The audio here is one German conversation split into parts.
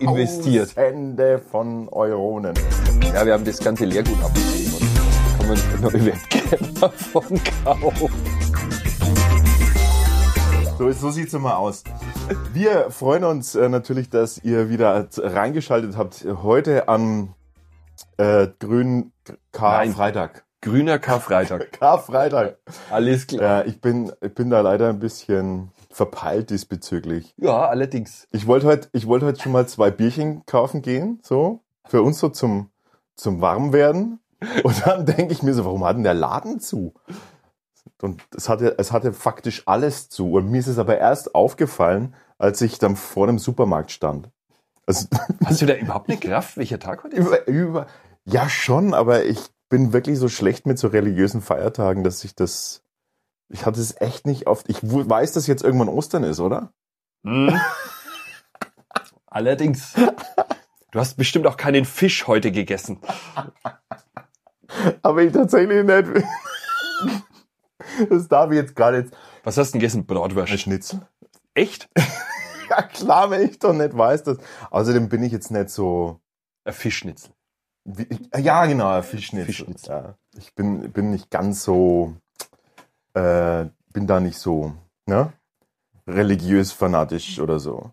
Investiert. Tausende von Euronen. Ja, wir haben das ganze Leergut abgegeben und uns eine neue Webcam davon gekauft. So, so sieht's immer aus. Wir freuen uns äh, natürlich, dass ihr wieder reingeschaltet habt. Heute am äh, grünen Karfreitag. Grüner Karfreitag. Karfreitag. Alles klar. Ja, ich bin, ich bin da leider ein bisschen verpeilt diesbezüglich. Ja, allerdings. Ich wollte heute, ich wollte heute schon mal zwei Bierchen kaufen gehen, so für uns so zum zum Warmwerden. Und dann denke ich mir so, warum hat denn der Laden zu? Und es hatte, es hatte faktisch alles zu. Und mir ist es aber erst aufgefallen, als ich dann vor dem Supermarkt stand. Also, Hast du da überhaupt eine Kraft, welcher Tag heute ist? über, über, ja schon, aber ich bin wirklich so schlecht mit so religiösen Feiertagen, dass ich das, ich hatte es echt nicht oft. Ich weiß, dass jetzt irgendwann Ostern ist, oder? Hm. Allerdings. Du hast bestimmt auch keinen Fisch heute gegessen. Aber ich tatsächlich nicht. Das darf ich jetzt gar nicht. Was hast du denn gegessen? Ein Bratwurst. Schnitzel? Echt? Ja klar, wenn ich doch nicht weiß, dass. Außerdem bin ich jetzt nicht so. Ein Fischschnitzel. Wie, ja, genau, ein Fischschnitzel. Fischschnitzel. Ja. Ich bin, bin nicht ganz so. Äh, bin da nicht so, ne? Religiös fanatisch oder so.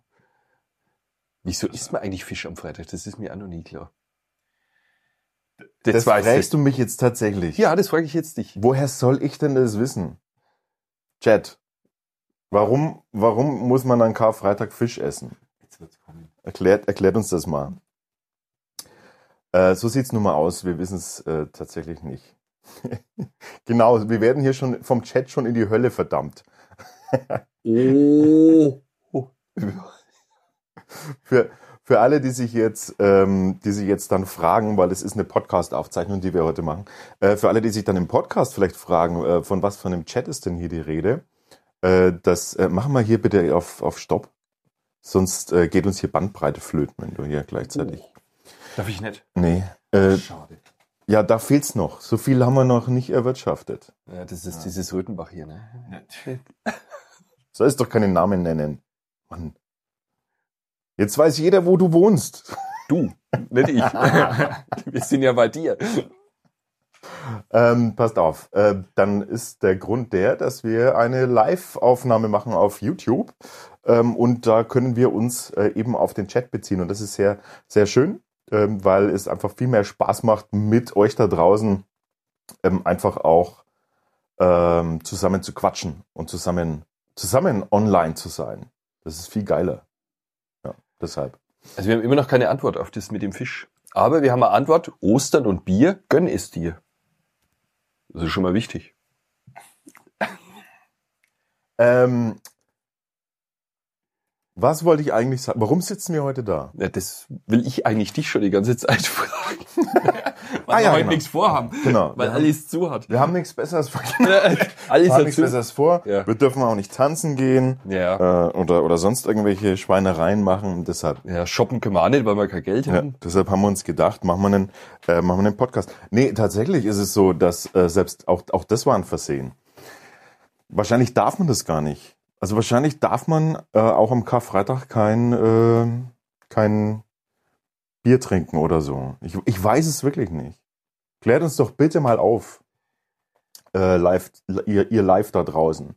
Wieso isst man eigentlich Fisch am Freitag? Das ist mir auch noch nie klar. Das weiß fragst du mich jetzt tatsächlich. Ja, das frage ich jetzt dich. Woher soll ich denn das wissen? Chat. Warum, warum muss man an Karfreitag Fisch essen? Jetzt wird's kommen. Erklärt, erklärt uns das mal. Äh, so sieht's nun mal aus. Wir wissen es äh, tatsächlich nicht. genau, wir werden hier schon vom Chat schon in die Hölle verdammt. Oh. Für, für alle, die sich jetzt, ähm, die sich jetzt dann fragen, weil es ist eine Podcast-Aufzeichnung, die wir heute machen. Äh, für alle, die sich dann im Podcast vielleicht fragen, äh, von was von einem Chat ist denn hier die Rede? Äh, das äh, machen wir hier bitte auf, auf Stopp. Sonst äh, geht uns hier Bandbreite flöten, wenn du hier gleichzeitig. Darf ich nicht? Nee. Äh, Schade. Ja, da fehlt's noch. So viel haben wir noch nicht erwirtschaftet. Ja, das ist dieses Röthenbach hier, ne? Soll es doch keinen Namen nennen. Mann. Jetzt weiß jeder, wo du wohnst. Du, nicht ich. Wir sind ja bei dir. Ähm, passt auf. Äh, dann ist der Grund der, dass wir eine Live-Aufnahme machen auf YouTube. Ähm, und da können wir uns äh, eben auf den Chat beziehen. Und das ist sehr, sehr schön, ähm, weil es einfach viel mehr Spaß macht, mit euch da draußen ähm, einfach auch ähm, zusammen zu quatschen und zusammen, zusammen online zu sein. Das ist viel geiler. Ja, deshalb. Also wir haben immer noch keine Antwort auf das mit dem Fisch. Aber wir haben eine Antwort. Ostern und Bier, gönn es dir. Das ist schon mal wichtig. Ähm, was wollte ich eigentlich sagen? Warum sitzen wir heute da? Ja, das will ich eigentlich dich schon die ganze Zeit fragen. Weil Ah, wir ja, heute genau. nichts vorhaben. Genau. Weil Wir haben- alles zu hat. Wir haben nichts Besseres vor. alles Wir haben nichts. Besseres vor. Ja. Wir dürfen auch nicht tanzen gehen Ja. äh, oder, oder sonst irgendwelche Schweinereien machen. Deshalb, ja, shoppen können wir auch nicht, weil wir kein Geld ja, haben. deshalb haben wir uns gedacht, machen wir einen, äh, machen wir einen Podcast. Nee, tatsächlich ist es so, dass äh, selbst auch, auch das war ein Versehen. Wahrscheinlich darf man das gar nicht. Also wahrscheinlich darf man äh, auch am Karfreitag kein, äh, kein Bier trinken oder so. Ich, ich weiß es wirklich nicht. Klärt uns doch bitte mal auf, äh, live, ihr, ihr live da draußen.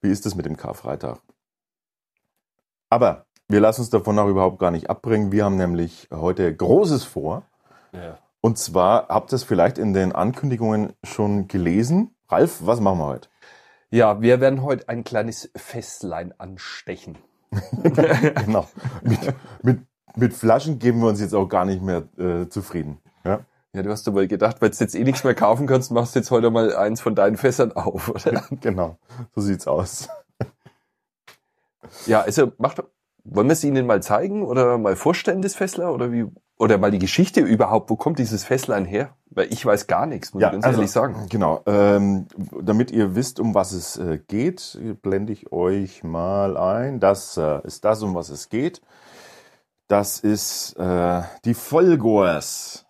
Wie ist es mit dem Karfreitag? Aber wir lassen uns davon auch überhaupt gar nicht abbringen. Wir haben nämlich heute Großes vor. Ja. Und zwar habt ihr es vielleicht in den Ankündigungen schon gelesen. Ralf, was machen wir heute? Ja, wir werden heute ein kleines Festlein anstechen. genau. Mit, mit, mit Flaschen geben wir uns jetzt auch gar nicht mehr äh, zufrieden. Ja? Ja, du hast doch mal gedacht, weil du jetzt eh nichts mehr kaufen kannst, machst du jetzt heute mal eins von deinen Fässern auf, oder? Genau. So sieht's aus. Ja, also macht, wollen wir es Ihnen mal zeigen oder mal vorstellen, das Fessler? Oder wie, oder mal die Geschichte überhaupt, wo kommt dieses Fesslein her? Weil ich weiß gar nichts, muss ich ganz ehrlich sagen. Genau. Ähm, damit ihr wisst, um was es äh, geht, blende ich euch mal ein. Das äh, ist das, um was es geht. Das ist äh, die Vollgors.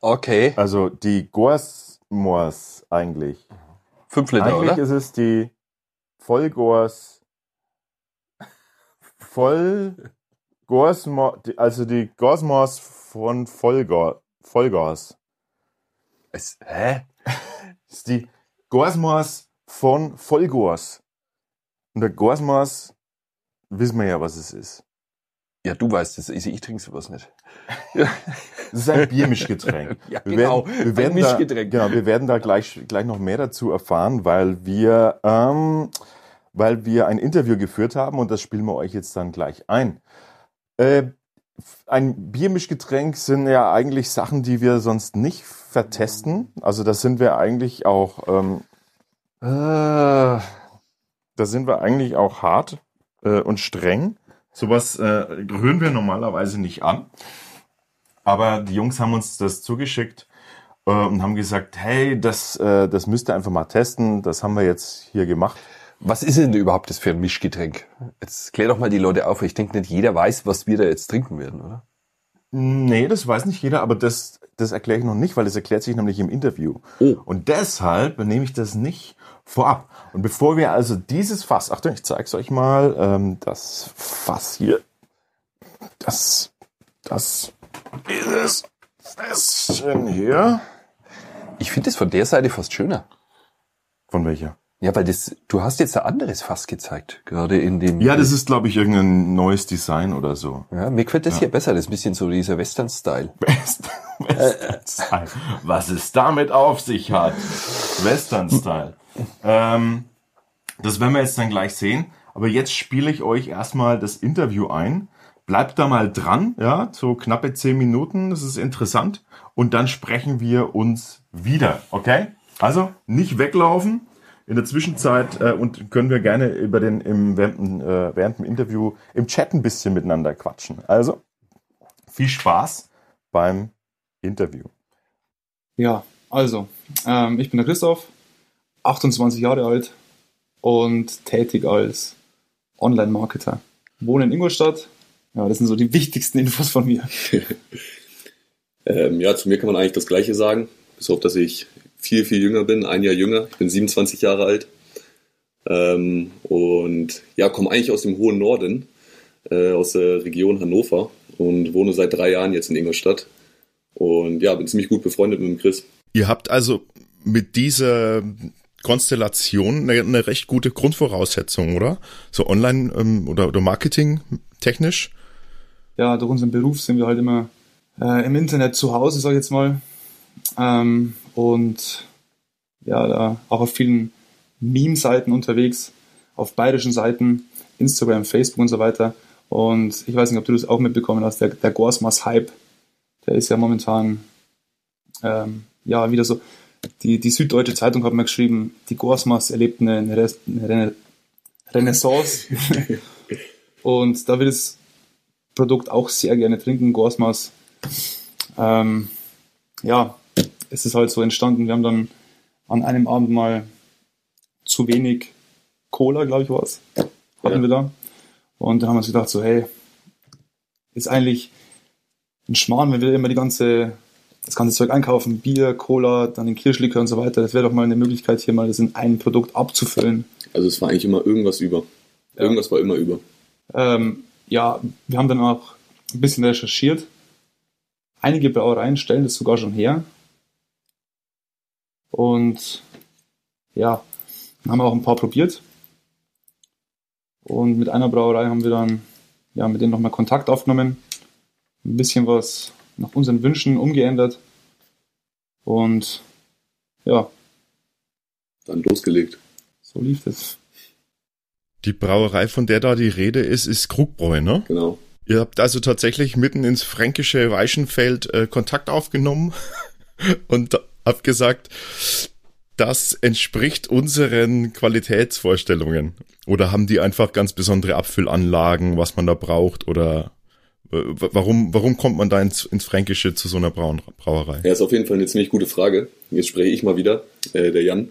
Okay, Also die Gorsmors eigentlich. fünf Liter, eigentlich oder? ist es die Vollgors Voll Gorsmos, also die Gosmos von Vollgas. Vollgas. Es, hä? Das ist die Gosmos von Vollgas. Und der Gosmos, wissen wir ja, was es ist. Ja, du weißt es, ich, ich trinke sowas nicht. Ja. Das ist ein Biermischgetränk. ja, wir genau. Werden, wir werden Mischgetränk. Da, genau, wir werden da gleich, gleich noch mehr dazu erfahren, weil wir, ähm, weil wir ein Interview geführt haben und das spielen wir euch jetzt dann gleich ein. Äh, ein Biermischgetränk sind ja eigentlich Sachen, die wir sonst nicht vertesten. Also da sind wir eigentlich auch, ähm, äh, da sind wir eigentlich auch hart äh, und streng. Sowas äh, rühren wir normalerweise nicht an. Aber die Jungs haben uns das zugeschickt äh, und haben gesagt, hey, das, äh, das müsst ihr einfach mal testen. Das haben wir jetzt hier gemacht. Was ist denn überhaupt das für ein Mischgetränk? Jetzt klär doch mal die Leute auf. Ich denke nicht jeder weiß, was wir da jetzt trinken werden, oder? Nee, das weiß nicht jeder, aber das, das erkläre ich noch nicht, weil das erklärt sich nämlich im Interview. Oh. Und deshalb nehme ich das nicht vorab. Und bevor wir also dieses Fass, Achtung, ich zeige es euch mal, ähm, das Fass hier, das, das, dieses Fässchen hier. Ich finde es von der Seite fast schöner. Von welcher? Ja, weil das, du hast jetzt ein anderes Fass gezeigt, gerade in dem. Ja, das ist, glaube ich, irgendein neues Design oder so. Ja, mir gefällt das ja. hier besser. Das ist ein bisschen so dieser Western-Style. Western-Style. Was es damit auf sich hat. Western-Style. ähm, das werden wir jetzt dann gleich sehen. Aber jetzt spiele ich euch erstmal das Interview ein. Bleibt da mal dran, ja, so knappe zehn Minuten. Das ist interessant. Und dann sprechen wir uns wieder, okay? Also nicht weglaufen in der Zwischenzeit äh, und können wir gerne über den im, während, äh, während dem Interview im Chat ein bisschen miteinander quatschen. Also viel Spaß beim Interview. Ja, also ähm, ich bin der Christoph, 28 Jahre alt und tätig als Online-Marketer. Wohne in Ingolstadt. Ja, das sind so die wichtigsten Infos von mir. ähm, ja, zu mir kann man eigentlich das Gleiche sagen, bis auf dass ich viel, viel jünger bin, ein Jahr jünger. Ich bin 27 Jahre alt. Ähm, und ja, komme eigentlich aus dem hohen Norden, äh, aus der Region Hannover und wohne seit drei Jahren jetzt in Ingolstadt. Und ja, bin ziemlich gut befreundet mit dem Chris. Ihr habt also mit dieser Konstellation eine, eine recht gute Grundvoraussetzung, oder? So online ähm, oder, oder Marketing technisch? Ja, durch unseren Beruf sind wir halt immer äh, im Internet zu Hause, sag ich jetzt mal. Ähm, und ja, da auch auf vielen Meme-Seiten unterwegs, auf bayerischen Seiten, Instagram, Facebook und so weiter. Und ich weiß nicht, ob du das auch mitbekommen hast, der, der Gorsmas-Hype, der ist ja momentan ähm, ja wieder so. Die, die Süddeutsche Zeitung hat mal geschrieben, die Gorsmas erlebt eine, eine, eine Renaissance. und da will das Produkt auch sehr gerne trinken, Gorsmas. Ähm, ja, es ist halt so entstanden. Wir haben dann an einem Abend mal zu wenig Cola, glaube ich, war es, hatten ja. wir da. Und dann haben wir uns gedacht, so, hey, ist eigentlich ein Schmarrn, wenn wir immer die ganze, das ganze Zeug einkaufen, Bier, Cola, dann den Kirschlikör und so weiter. Das wäre doch mal eine Möglichkeit, hier mal das in ein Produkt abzufüllen. Also es war eigentlich immer irgendwas über. Ja. Irgendwas war immer über. Ähm, ja, wir haben dann auch ein bisschen recherchiert. Einige Brauereien stellen das sogar schon her. Und ja, haben auch ein paar probiert. Und mit einer Brauerei haben wir dann ja, mit denen nochmal Kontakt aufgenommen, ein bisschen was nach unseren Wünschen umgeändert und ja. Dann losgelegt. So lief es. Die Brauerei, von der da die Rede ist, ist Krugbräu, ne? Genau. Ihr habt also tatsächlich mitten ins fränkische Weichenfeld äh, Kontakt aufgenommen und habt gesagt, das entspricht unseren Qualitätsvorstellungen. Oder haben die einfach ganz besondere Abfüllanlagen, was man da braucht? Oder warum, warum kommt man da ins, ins Fränkische zu so einer Braun Brauerei? Ja, ist auf jeden Fall eine ziemlich gute Frage. Jetzt spreche ich mal wieder, äh, der Jan.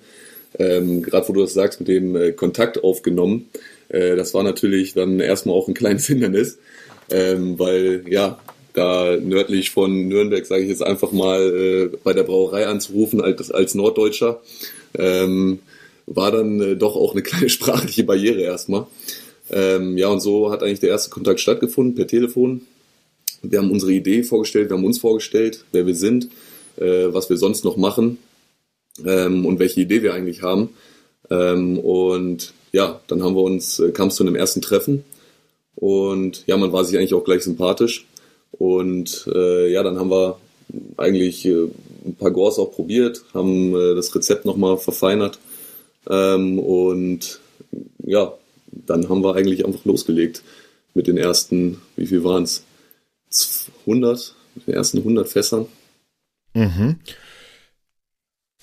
Ähm, Gerade wo du das sagst, mit dem äh, Kontakt aufgenommen. Äh, das war natürlich dann erstmal auch ein kleines Hindernis. Ähm, weil ja, da nördlich von Nürnberg, sage ich jetzt einfach mal, äh, bei der Brauerei anzurufen als, als Norddeutscher, ähm, war dann äh, doch auch eine kleine sprachliche Barriere erstmal. Ähm, ja, und so hat eigentlich der erste Kontakt stattgefunden per Telefon. Wir haben unsere Idee vorgestellt, wir haben uns vorgestellt, wer wir sind, äh, was wir sonst noch machen ähm, und welche Idee wir eigentlich haben. Ähm, und ja, dann haben wir uns, äh, kam es zu einem ersten Treffen und ja, man war sich eigentlich auch gleich sympathisch. Und äh, ja, dann haben wir eigentlich äh, ein paar Gors auch probiert, haben äh, das Rezept nochmal verfeinert ähm, und ja, dann haben wir eigentlich einfach losgelegt mit den ersten, wie viel waren es? 100, mit den ersten 100 Fässern. Mhm.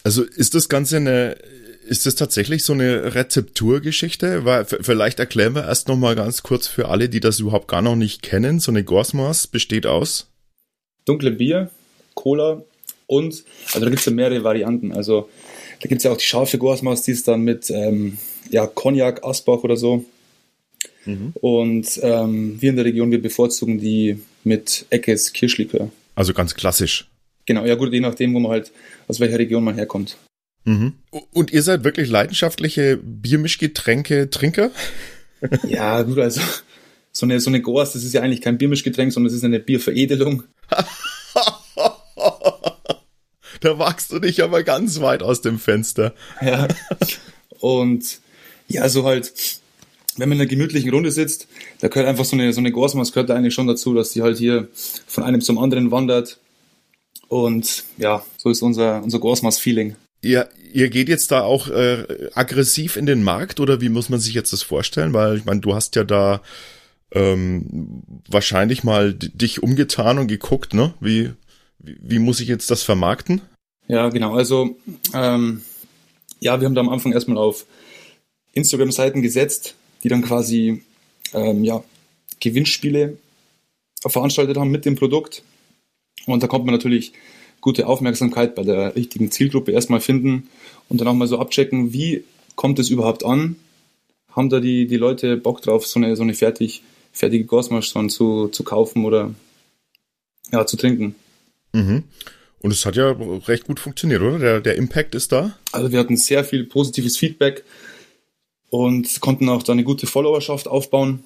Also ist das Ganze eine, ist das tatsächlich so eine Rezepturgeschichte? Weil vielleicht erklären wir erst noch mal ganz kurz für alle, die das überhaupt gar noch nicht kennen. So eine Gorsmas besteht aus dunkle Bier, Cola und also da gibt es ja mehrere Varianten. Also da gibt es ja auch die scharfe Gorsmas, die ist dann mit ähm, ja, Cognac, Asbach oder so. Mhm. Und ähm, wir in der Region, wir bevorzugen die mit Eckes Kirschlikör. Also ganz klassisch. Genau, ja gut, je nachdem, wo man halt, aus welcher Region man herkommt. Mhm. Und ihr seid wirklich leidenschaftliche Biermischgetränke-Trinker? ja, gut, also so eine, so eine Gors, das ist ja eigentlich kein Biermischgetränk, sondern es ist eine Bierveredelung. da wagst du dich aber ganz weit aus dem Fenster. Ja. Und ja, so halt, wenn man in einer gemütlichen Runde sitzt, da gehört einfach so eine, so eine Gorsmaß gehört da eigentlich schon dazu, dass die halt hier von einem zum anderen wandert. Und ja, so ist unser, unser Gorsmaß-Feeling. Ihr, ihr geht jetzt da auch äh, aggressiv in den Markt oder wie muss man sich jetzt das vorstellen? Weil ich meine, du hast ja da ähm, wahrscheinlich mal dich umgetan und geguckt, ne? Wie, wie, wie muss ich jetzt das vermarkten? Ja, genau. Also ähm, ja, wir haben da am Anfang erstmal auf Instagram-Seiten gesetzt, die dann quasi ähm, ja, Gewinnspiele veranstaltet haben mit dem Produkt. Und da kommt man natürlich gute Aufmerksamkeit bei der richtigen Zielgruppe erstmal finden und dann auch mal so abchecken, wie kommt es überhaupt an? Haben da die, die Leute Bock drauf, so eine, so eine fertig, fertige Gosmasch zu, zu kaufen oder ja, zu trinken? Mhm. Und es hat ja recht gut funktioniert, oder? Der, der Impact ist da? Also wir hatten sehr viel positives Feedback und konnten auch da eine gute Followerschaft aufbauen.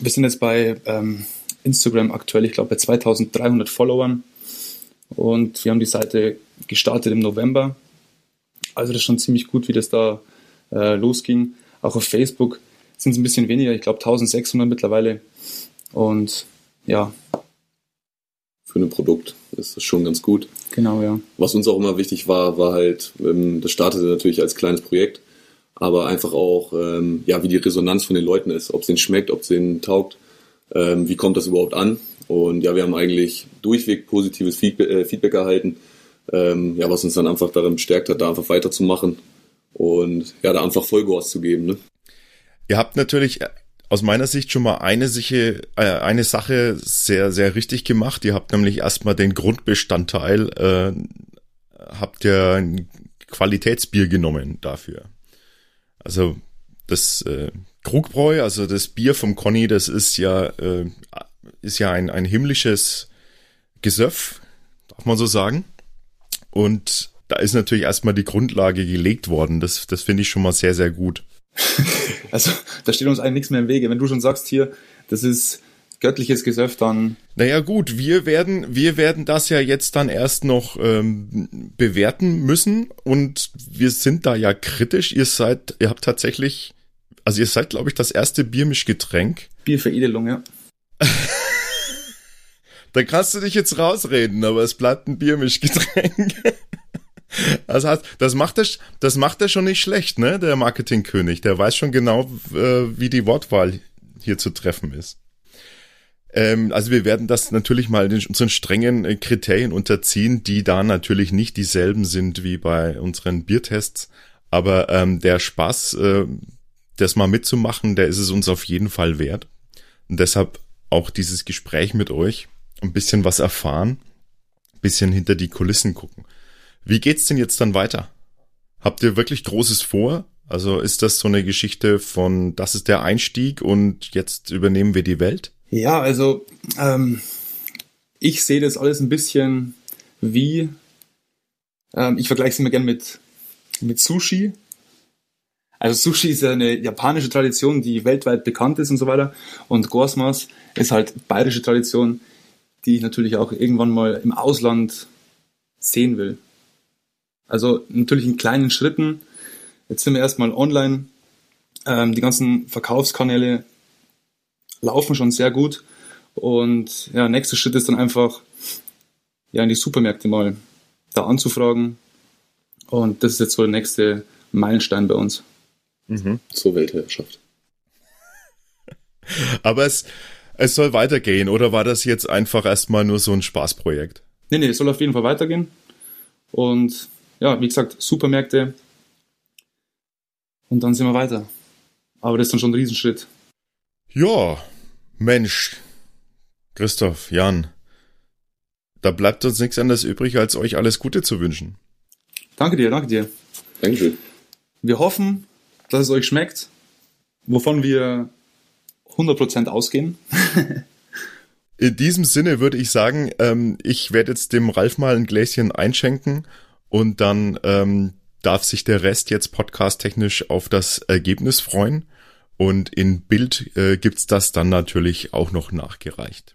Wir sind jetzt bei ähm, Instagram aktuell, ich glaube, bei 2300 Followern und wir haben die Seite gestartet im November. Also das ist schon ziemlich gut, wie das da äh, losging. Auch auf Facebook sind es ein bisschen weniger, ich glaube 1600 mittlerweile. Und ja. Für ein Produkt ist das schon ganz gut. Genau, ja. Was uns auch immer wichtig war, war halt, ähm, das startete natürlich als kleines Projekt, aber einfach auch, ähm, ja, wie die Resonanz von den Leuten ist, ob es ihnen schmeckt, ob es ihnen taugt, ähm, wie kommt das überhaupt an und ja, wir haben eigentlich durchweg positives Feedback, äh, Feedback erhalten, ähm, ja, was uns dann einfach darin bestärkt hat, da einfach weiterzumachen und ja, da einfach Vollgas zu geben. Ne? Ihr habt natürlich aus meiner Sicht schon mal eine, Siche, äh, eine Sache sehr, sehr richtig gemacht. Ihr habt nämlich erstmal den Grundbestandteil, äh, habt ihr ein Qualitätsbier genommen dafür. Also das äh, Krugbräu, also das Bier vom Conny, das ist ja äh, ist ja ein, ein himmlisches Gesöff, darf man so sagen. Und da ist natürlich erstmal die Grundlage gelegt worden. Das, das finde ich schon mal sehr, sehr gut. also da steht uns eigentlich nichts mehr im Wege. Wenn du schon sagst hier, das ist göttliches Gesöff, dann. Naja gut, wir werden, wir werden das ja jetzt dann erst noch ähm, bewerten müssen und wir sind da ja kritisch. Ihr seid, ihr habt tatsächlich, also ihr seid, glaube ich, das erste Biermischgetränk. Bierveredelung, ja. da kannst du dich jetzt rausreden, aber es bleibt ein Biermischgetränk. Das heißt, das macht er, das macht er schon nicht schlecht, ne? Der Marketingkönig, der weiß schon genau, äh, wie die Wortwahl hier zu treffen ist. Ähm, also wir werden das natürlich mal unseren strengen äh, Kriterien unterziehen, die da natürlich nicht dieselben sind wie bei unseren Biertests. Aber ähm, der Spaß, äh, das mal mitzumachen, der ist es uns auf jeden Fall wert. Und deshalb auch dieses Gespräch mit euch, ein bisschen was erfahren, ein bisschen hinter die Kulissen gucken. Wie geht's denn jetzt dann weiter? Habt ihr wirklich Großes vor? Also ist das so eine Geschichte von, das ist der Einstieg und jetzt übernehmen wir die Welt? Ja, also ähm, ich sehe das alles ein bisschen wie, ähm, ich vergleiche es immer gern mit, mit Sushi. Also Sushi ist ja eine japanische Tradition, die weltweit bekannt ist und so weiter. Und Gorsmas ist halt bayerische Tradition, die ich natürlich auch irgendwann mal im Ausland sehen will. Also natürlich in kleinen Schritten. Jetzt sind wir erstmal online. Ähm, die ganzen Verkaufskanäle laufen schon sehr gut. Und ja, nächster Schritt ist dann einfach, ja, in die Supermärkte mal da anzufragen. Und das ist jetzt so der nächste Meilenstein bei uns. Mhm. Zur Weltherrschaft. Aber es, es soll weitergehen, oder war das jetzt einfach erstmal nur so ein Spaßprojekt? Nee, nee, es soll auf jeden Fall weitergehen. Und ja, wie gesagt, Supermärkte. Und dann sind wir weiter. Aber das ist dann schon ein Riesenschritt. Ja, Mensch, Christoph, Jan, da bleibt uns nichts anderes übrig, als euch alles Gute zu wünschen. Danke dir, danke dir. Dankeschön. Wir hoffen, dass es euch schmeckt, wovon wir 100% ausgehen. In diesem Sinne würde ich sagen, ähm, ich werde jetzt dem Ralf mal ein Gläschen einschenken und dann ähm, darf sich der Rest jetzt podcast-technisch auf das Ergebnis freuen. Und in Bild äh, gibt's das dann natürlich auch noch nachgereicht.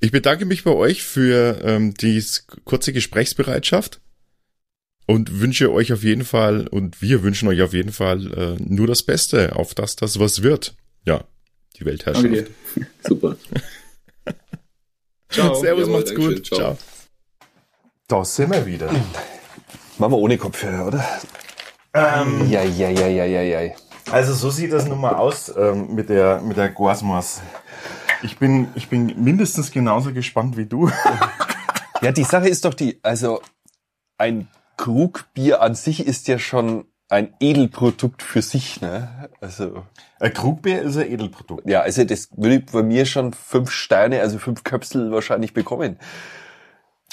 Ich bedanke mich bei euch für ähm, die kurze Gesprächsbereitschaft und wünsche euch auf jeden Fall und wir wünschen euch auf jeden Fall äh, nur das Beste, auf das das was wird. Ja, die Weltherrschaft. Okay. Super. ciao. Servus, Jawohl, macht's gut. Ciao. ciao. Da sind wir wieder. Machen wir ohne Kopfhörer, oder? Ähm, ja, ja, ja, ja, ja, ja. Also so sieht das nun mal aus ähm, mit der mit der Guasmas. Ich bin ich bin mindestens genauso gespannt wie du. ja, die Sache ist doch die, also ein Krugbier an sich ist ja schon ein Edelprodukt für sich, ne? Also ein Krugbier ist ein Edelprodukt. Ja, also das würde bei mir schon fünf Steine, also fünf Köpsel wahrscheinlich bekommen.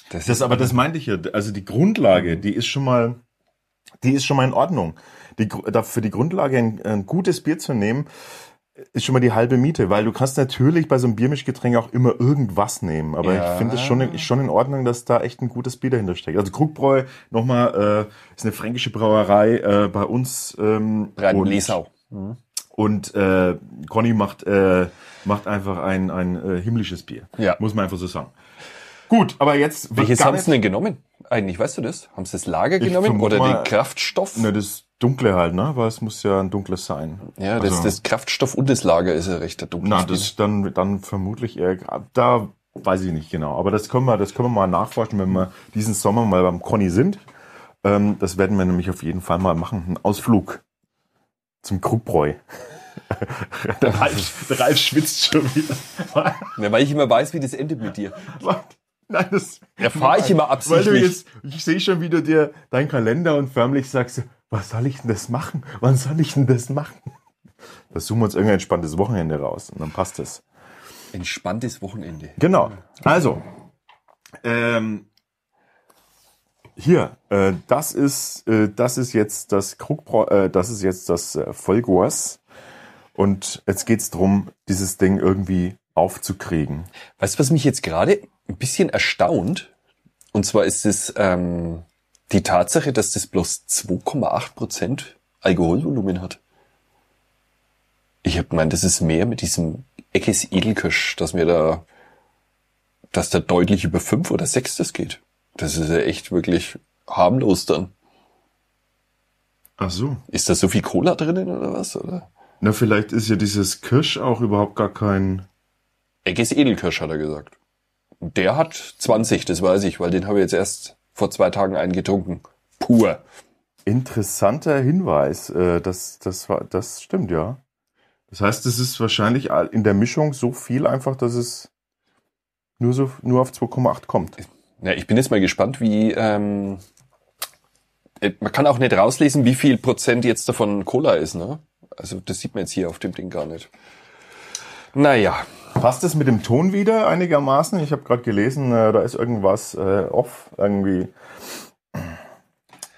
Das, das aber das meinte ich ja. Also die Grundlage, die ist schon mal, die ist schon mal in Ordnung. Die, für die Grundlage ein, ein gutes Bier zu nehmen, ist schon mal die halbe Miete, weil du kannst natürlich bei so einem Biermischgetränk auch immer irgendwas nehmen. Aber ja. ich finde es schon, schon in Ordnung, dass da echt ein gutes Bier dahinter steckt. Also Krugbräu, nochmal, äh, ist eine fränkische Brauerei äh, bei uns. Ähm, und, Lesau. Mhm. Und äh, Conny macht, äh, macht einfach ein, ein äh, himmlisches Bier. Ja. Muss man einfach so sagen. Gut, aber jetzt. Welches haben sie denn genommen? Eigentlich, weißt du das? Haben sie das Lager genommen oder mal, den Kraftstoff? Ne, das Dunkle halt, ne? Weil es muss ja ein dunkles sein. Ja, das, also, das Kraftstoff und das Lager ist ja recht der dunkle. Na, das dann, dann vermutlich eher, da weiß ich nicht genau. Aber das können wir, das können wir mal nachforschen, wenn wir diesen Sommer mal beim Conny sind. Ähm, das werden wir nämlich auf jeden Fall mal machen. Ein Ausflug zum Krugbräu. der, Ralf, der Ralf schwitzt schon wieder. ja, weil ich immer weiß, wie das endet mit dir. Nein, das erfahre ich immer absichtlich. Weil du jetzt, ich sehe schon wieder dir deinen Kalender und förmlich sagst, was soll ich denn das machen? Wann soll ich denn das machen? Da suchen wir uns irgendein entspanntes Wochenende raus und dann passt es. Entspanntes Wochenende. Genau. Also, ähm, hier, äh, das ist, äh, das ist jetzt das Krug, äh, das ist jetzt das äh. Und jetzt geht's drum, dieses Ding irgendwie aufzukriegen. Weißt du, was mich jetzt gerade ein bisschen erstaunt? Und zwar ist es ähm, die Tatsache, dass das bloß 2,8 Prozent Alkoholvolumen hat. Ich habe gemeint, das ist mehr mit diesem Eckes Edelkirsch, dass mir da, dass da deutlich über fünf oder sechs das geht. Das ist ja echt wirklich harmlos dann. Ach so. Ist da so viel Cola drinnen oder was, oder? Na, vielleicht ist ja dieses Kirsch auch überhaupt gar kein... Eckes Edelkirsch, hat er gesagt. Der hat 20, das weiß ich, weil den habe ich jetzt erst vor zwei Tagen eingetrunken. Pur. Interessanter Hinweis. Äh, das, das, war, das stimmt, ja. Das heißt, es ist wahrscheinlich in der Mischung so viel einfach, dass es nur, so, nur auf 2,8 kommt. Ja, ich bin jetzt mal gespannt, wie. Ähm, äh, man kann auch nicht rauslesen, wie viel Prozent jetzt davon Cola ist, ne? Also das sieht man jetzt hier auf dem Ding gar nicht. Naja. Passt es mit dem Ton wieder einigermaßen? Ich habe gerade gelesen, äh, da ist irgendwas äh, off irgendwie.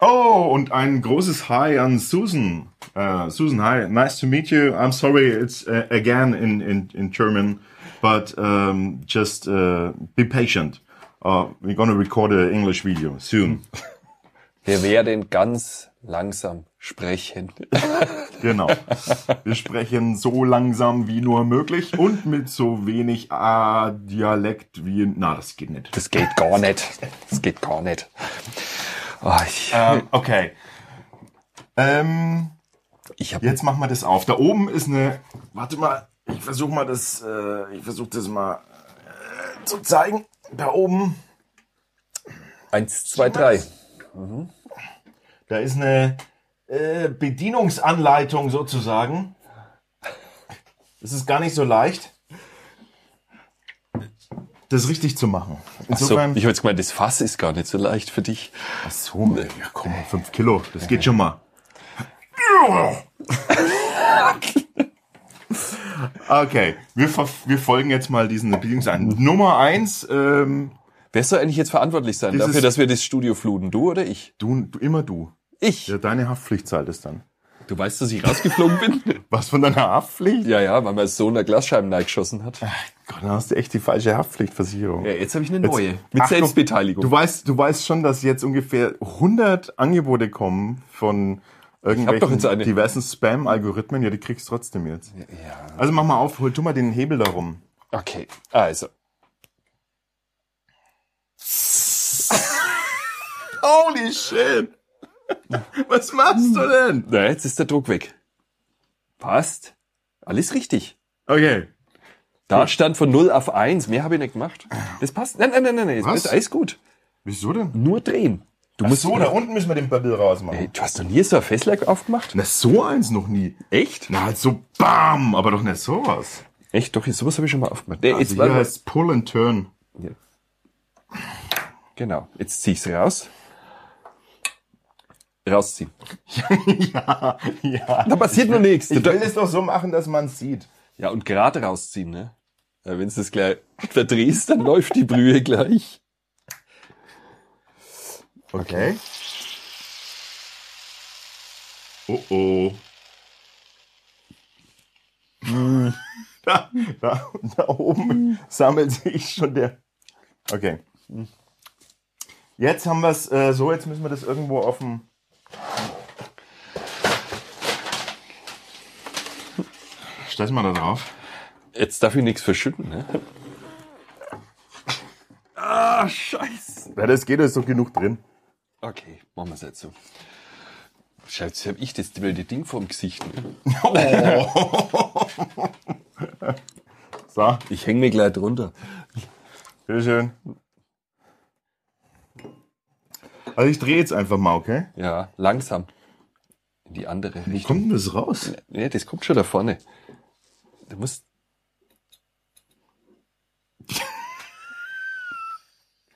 Oh, und ein großes Hi an Susan. Uh, Susan, hi. Nice to meet you. I'm sorry it's uh, again in, in, in German, but um, just uh, be patient. Uh, we're gonna record an English video soon. Wir werden ganz langsam sprechen. Genau. Wir sprechen so langsam wie nur möglich und mit so wenig A Dialekt wie. Na, das geht nicht. Das geht gar nicht. Das geht gar nicht. Oh, ich Ähm, okay. Ähm, ich habe jetzt machen wir das auf. Da oben ist eine. Warte mal, ich versuche mal das. Äh, ich versuche das mal äh, zu zeigen. Da oben. eins, zwei, drei. Da ist eine äh, Bedienungsanleitung sozusagen. Das ist gar nicht so leicht, das richtig zu machen. So, Insofern. ich habe jetzt gemeint, das Fass ist gar nicht so leicht für dich. Ach so, ja, komm, fünf Kilo, das geht schon mal. Okay, wir, wir folgen jetzt mal diesen Bedienungsanleitung. Nummer eins, ähm, Wer soll eigentlich jetzt verantwortlich sein Dieses- dafür, dass wir das Studio fluten? Du oder ich? du, du immer du. Ich. Ja, deine Haftpflicht zahlt es dann. Du weißt, dass ich rausgeflogen bin? Was von deiner Haftpflicht? ja, ja, weil mein Sohn der Glasscheiben geschossen hat. Gott, dann hast du echt die falsche Haftpflichtversicherung. Ja, jetzt habe ich eine neue. Mit Achtung, Selbstbeteiligung. Du weißt, du weißt schon, dass jetzt ungefähr 100 Angebote kommen von jetzt irgendwelchen diversen Spam-Algorithmen. Ja, die kriegst du trotzdem jetzt. ja. Also mach mal auf, hol tu mal den Hebel da rum. Okay, also. Holy shit! Was machst du denn? Na, jetzt ist der Druck weg. Passt. Alles richtig. Okay. Da stand von 0 auf 1. Mehr habe ich nicht gemacht. Das passt. Nein, nein, nein, nein, nein. Was? Ist alles gut. Wieso denn? Nur drehen. Du Ach musst so, da unten müssen wir den Bubble rausmachen. Ey, du hast noch nie so ein Festlack aufgemacht? Na, so eins noch nie. Echt? Na, halt so BAM, aber doch nicht sowas. Echt? Doch, sowas habe ich schon mal aufgemacht. Nee, Also jetzt hier heißt Pull and Turn. Genau. Jetzt zieh ich's raus. Rausziehen. ja, ja. Da passiert noch nichts. Ich Du- will es doch so machen, dass man es sieht. Ja, und gerade rausziehen, ne? Wenn du das gleich verdrehst, dann läuft die Brühe gleich. Okay. Oh oh. Da, da, da oben sammelt sich schon der. Okay. Jetzt haben wir es äh, so, jetzt müssen wir das irgendwo auf dem. Stell's mal da drauf. Jetzt darf ich nichts verschütten, ne? Ah, scheiße. Ja, das geht, da ist doch genug drin. Okay, machen wir es jetzt so. Schau, jetzt hab ich das blöde Ding vorm Gesicht. Ne? So, Ich häng mir gleich drunter. bitteschön. Also ich drehe jetzt einfach mal, okay? Ja, langsam. In die andere Wie Richtung. kommt denn das raus? Ja, das kommt schon da vorne. Du musst.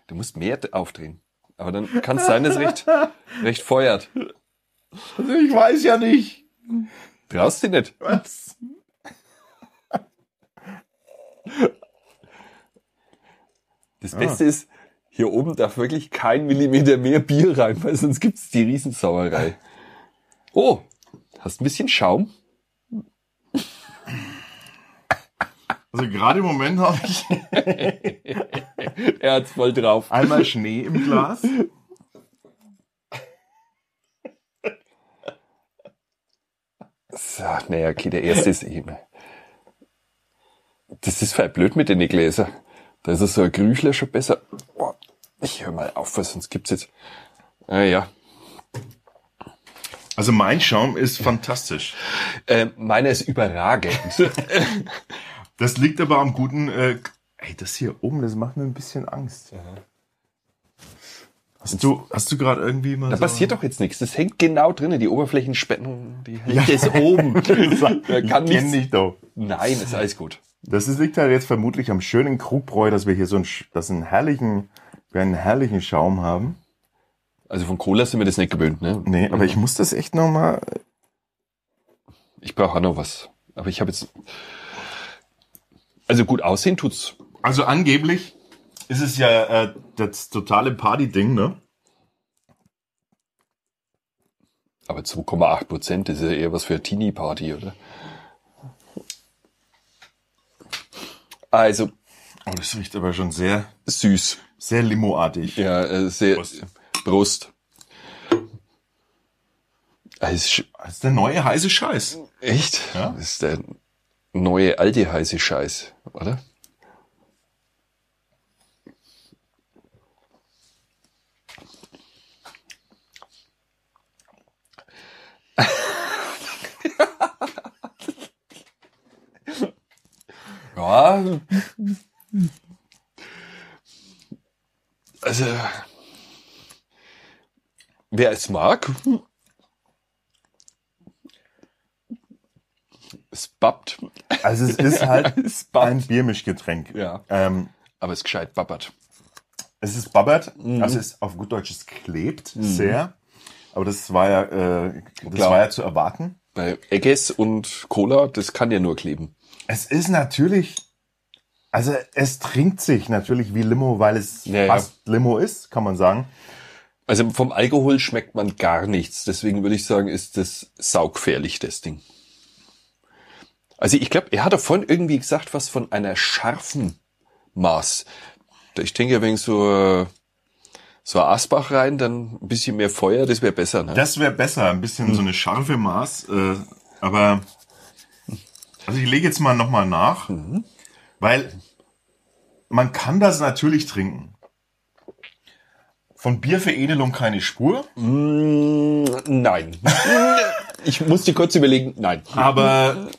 Du musst mehr aufdrehen. Aber dann kann es sein, dass es recht, recht feuert. Also ich weiß ja nicht. Traust du nicht? Was? Das Beste ist, hier oben darf wirklich kein Millimeter mehr Bier rein, weil sonst gibt's die Riesensauerei. Oh, hast ein bisschen Schaum? Also gerade im Moment habe ich Er hat's voll drauf. einmal Schnee im Glas. So, naja, okay, der erste ist eben. Das ist voll blöd mit den Gläsern. Da ist es so ein Grüchler schon besser. Boah, ich hör mal auf, weil sonst gibt's jetzt. Ah ja. Also mein Schaum ist fantastisch. Äh, meiner ist überragend. Das liegt aber am guten. Äh, ey, das hier oben, das macht mir ein bisschen Angst. Hast du, hast du gerade irgendwie mal Da so passiert doch jetzt nichts. Das hängt genau drinnen. Die Oberflächenspennen, die hängt jetzt oben. Da ich kann kenn nichts. dich doch. Nein, ist alles gut. Das ist, liegt halt jetzt vermutlich am schönen Krugbräu, dass wir hier so einen, dass einen herrlichen, wir einen herrlichen Schaum haben. Also von Cola sind wir das nicht gewöhnt, ne? Nee, aber ich muss das echt noch mal. Ich brauche auch noch was. Aber ich habe jetzt. Also gut aussehen tut's. Also angeblich ist es ja äh, das totale Party-Ding, ne? Aber 2,8 Prozent ist ja eher was für eine Teenie-Party, oder? Also Oh, das riecht aber schon sehr, süß. sehr limoartig. Ja, äh, sehr Prost. Brust. Also, Das ist der neue heiße Scheiß. echt? Ja. Das ist der neue alte heiße Scheiß, oder? ja. Also, wer es mag, es babbt. Also es ist halt Es ein Biermischgetränk. Ja. Ähm, Aber es ist gescheit babbert. es ist babbert, Mhm. also es ist auf gut Deutsch, es klebt sehr. Aber das war ja, äh, das Klar. war ja zu erwarten. Bei Egges und Cola, das kann ja nur kleben. Es ist natürlich, also es trinkt sich natürlich wie Limo, weil es Ja, ja. fast Limo ist, kann man sagen. Also vom Alkohol schmeckt man gar nichts. Deswegen würde ich sagen, ist das saugefährlich, das Ding. Also ich glaube, er hat vorhin irgendwie gesagt, was von einer scharfen Maß. Ich denke, ja, wenn so, so Asbach rein, dann ein bisschen mehr Feuer, das wäre besser. Ne? Das wäre besser, ein bisschen so eine scharfe Maß. Äh, aber also ich lege jetzt mal nochmal nach, weil man kann das natürlich trinken. Von Bierveredelung keine Spur, Mm, nein. ich musste kurz überlegen, nein. aber